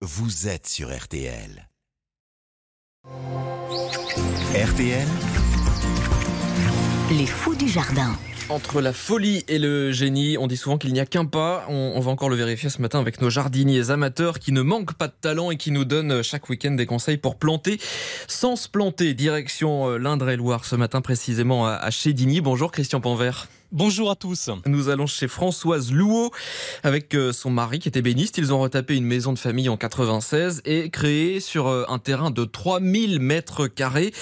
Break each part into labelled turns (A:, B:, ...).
A: vous êtes sur RTL. RTL,
B: Les fous du jardin.
C: Entre la folie et le génie, on dit souvent qu'il n'y a qu'un pas. On, on va encore le vérifier ce matin avec nos jardiniers amateurs qui ne manquent pas de talent et qui nous donnent chaque week-end des conseils pour planter sans se planter. Direction euh, l'Indre-et-Loire ce matin précisément à, à Chédigny. Bonjour Christian Panvert.
D: Bonjour à tous.
C: Nous allons chez Françoise Louot avec euh, son mari qui était béniste. Ils ont retapé une maison de famille en 96 et créé sur euh, un terrain de 3000 mètres carrés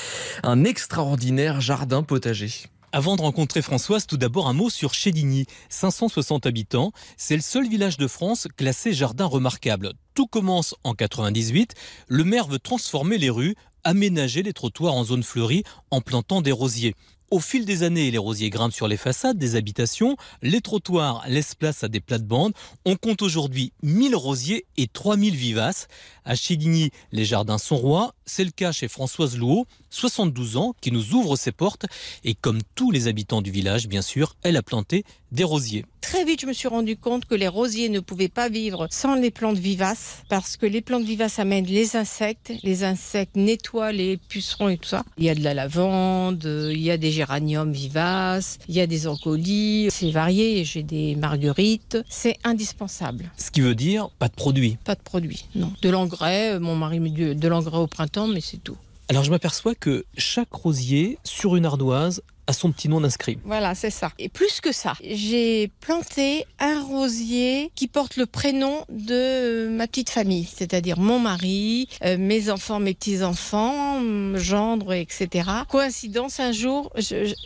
C: un extraordinaire jardin potager.
D: Avant de rencontrer Françoise, tout d'abord un mot sur Chédigny. 560 habitants, c'est le seul village de France classé jardin remarquable. Tout commence en 98. Le maire veut transformer les rues, aménager les trottoirs en zone fleurie en plantant des rosiers. Au fil des années, les rosiers grimpent sur les façades des habitations, les trottoirs laissent place à des plates-bandes. On compte aujourd'hui 1000 rosiers et 3000 vivaces. À Chédigny, les jardins sont rois. C'est le cas chez Françoise Louot, 72 ans, qui nous ouvre ses portes. Et comme tous les habitants du village, bien sûr, elle a planté des rosiers.
E: Très vite, je me suis rendu compte que les rosiers ne pouvaient pas vivre sans les plantes vivaces, parce que les plantes vivaces amènent les insectes, les insectes nettoient les pucerons et tout ça. Il y a de la lavande, il y a des géraniums vivaces, il y a des encolis, c'est varié, j'ai des marguerites, c'est indispensable.
D: Ce qui veut dire pas de produits.
E: Pas de produits, non. De l'engrais, mon mari met de, de l'engrais au printemps, mais c'est tout.
D: Alors je m'aperçois que chaque rosier sur une ardoise a son petit nom d'inscrit.
E: Voilà, c'est ça. Et plus que ça, j'ai planté un rosier qui porte le prénom de ma petite famille, c'est-à-dire mon mari, euh, mes enfants, mes petits-enfants, mon gendre, etc. Coïncidence, un jour,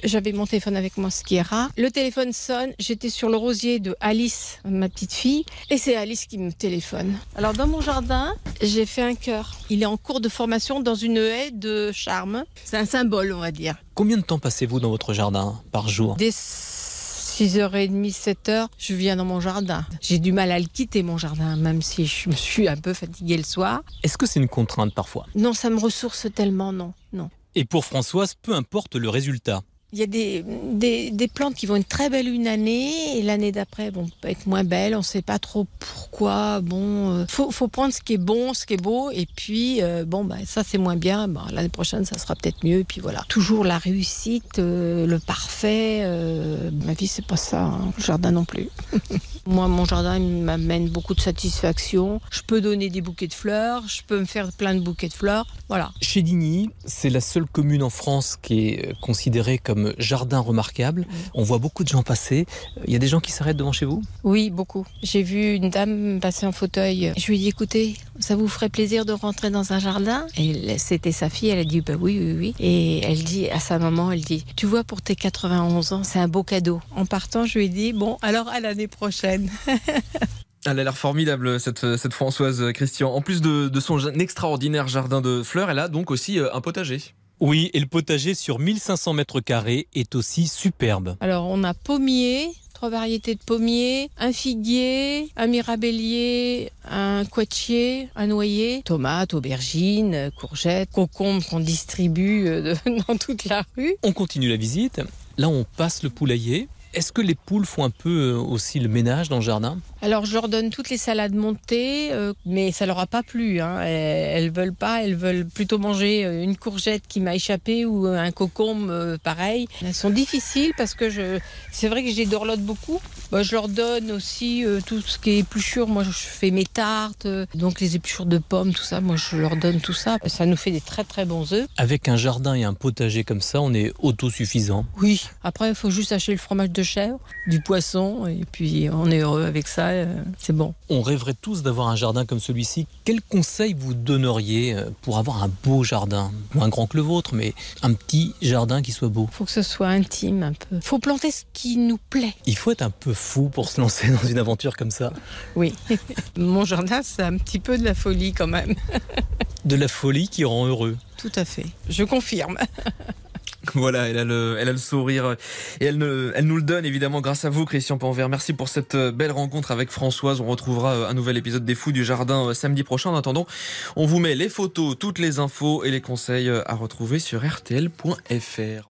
E: j'avais mon téléphone avec moi, ce qui est rare. Le téléphone sonne, j'étais sur le rosier de Alice, ma petite fille, et c'est Alice qui me téléphone. Alors dans mon jardin, j'ai fait un cœur. Il est en cours de formation dans une haie de charme. C'est un symbole, on va dire.
D: Combien de temps passez-vous dans votre jardin par jour
E: Dès 6h30, 7h, je viens dans mon jardin. J'ai du mal à le quitter, mon jardin, même si je me suis un peu fatiguée le soir.
D: Est-ce que c'est une contrainte parfois?
E: Non, ça me ressource tellement, non. Non.
D: Et pour Françoise, peu importe le résultat.
E: Il y a des, des, plantes qui vont être très belles une année et l'année d'après vont être moins belles. On ne sait pas trop pourquoi. Bon, euh, faut, prendre ce qui est bon, ce qui est beau, et puis euh, bon, bah, ça c'est moins bien. Bon, l'année prochaine, ça sera peut-être mieux. Puis voilà. Toujours la réussite, euh, le parfait. ma vie, c'est pas ça. hein. Le jardin non plus. Moi, mon jardin m'amène beaucoup de satisfaction. Je peux donner des bouquets de fleurs. Je peux me faire plein de bouquets de fleurs. Voilà.
D: Chédigny, c'est la seule commune en France qui est considérée comme jardin remarquable. On voit beaucoup de gens passer. Il y a des gens qui s'arrêtent devant chez vous?
E: Oui, beaucoup. J'ai vu une dame passer en fauteuil. Je lui ai dit, écoutez, ça vous ferait plaisir de rentrer dans un jardin? Et c'était sa fille, elle a dit, bah oui, oui, oui. Et elle dit à sa maman, elle dit, tu vois, pour tes 91 ans, c'est un beau cadeau. En partant, je lui ai dit, bon, alors à l'année prochaine.
C: Elle a l'air formidable, cette, cette Françoise Christian. En plus de, de son extraordinaire jardin de fleurs, elle a donc aussi euh, un potager.
D: Oui, et le potager sur 1500 mètres carrés est aussi superbe.
E: Alors, on a pommier, trois variétés de pommiers, un figuier, un mirabellier, un couettier, un noyer, tomates, aubergines, courgettes, concombres qu'on distribue euh, dans toute la rue.
D: On continue la visite. Là, on passe le poulailler. Est-ce que les poules font un peu euh, aussi le ménage dans le jardin?
E: Alors je leur donne toutes les salades montées, euh, mais ça leur a pas plu. Hein. Elles, elles veulent pas, elles veulent plutôt manger euh, une courgette qui m'a échappé ou un concombre euh, pareil. Elles sont difficiles parce que je, c'est vrai que les dorlote beaucoup. Bah, je leur donne aussi euh, tout ce qui est épluchure. Moi je fais mes tartes, euh, donc les épluchures de pommes, tout ça. Moi je leur donne tout ça. Ça nous fait des très très bons œufs.
D: Avec un jardin et un potager comme ça, on est autosuffisant.
E: Oui. Après il faut juste acheter le fromage de chèvre, du poisson et puis on est heureux avec ça. Euh, c'est bon.
D: On rêverait tous d'avoir un jardin comme celui-ci. Quel conseil vous donneriez euh, pour avoir un beau jardin? Moins grand que le vôtre, mais un petit jardin qui soit beau.
E: faut que ce soit intime un peu. faut planter ce qui nous plaît.
D: Il faut être un peu fou pour se lancer dans une aventure comme ça.
E: Oui. Mon jardin, c'est un petit peu de la folie quand même.
D: De la folie qui rend heureux.
E: Tout à fait. Je confirme.
C: Voilà, elle a le, elle a le sourire et elle, ne- elle nous le donne évidemment grâce à vous, Christian Panvert. Merci pour cette euh, belle rencontre avec Françoise. On retrouvera euh, un nouvel épisode des Fous du Jardin euh, samedi prochain. En attendant, on vous met les photos, toutes les infos et les conseils à retrouver sur rtl.fr.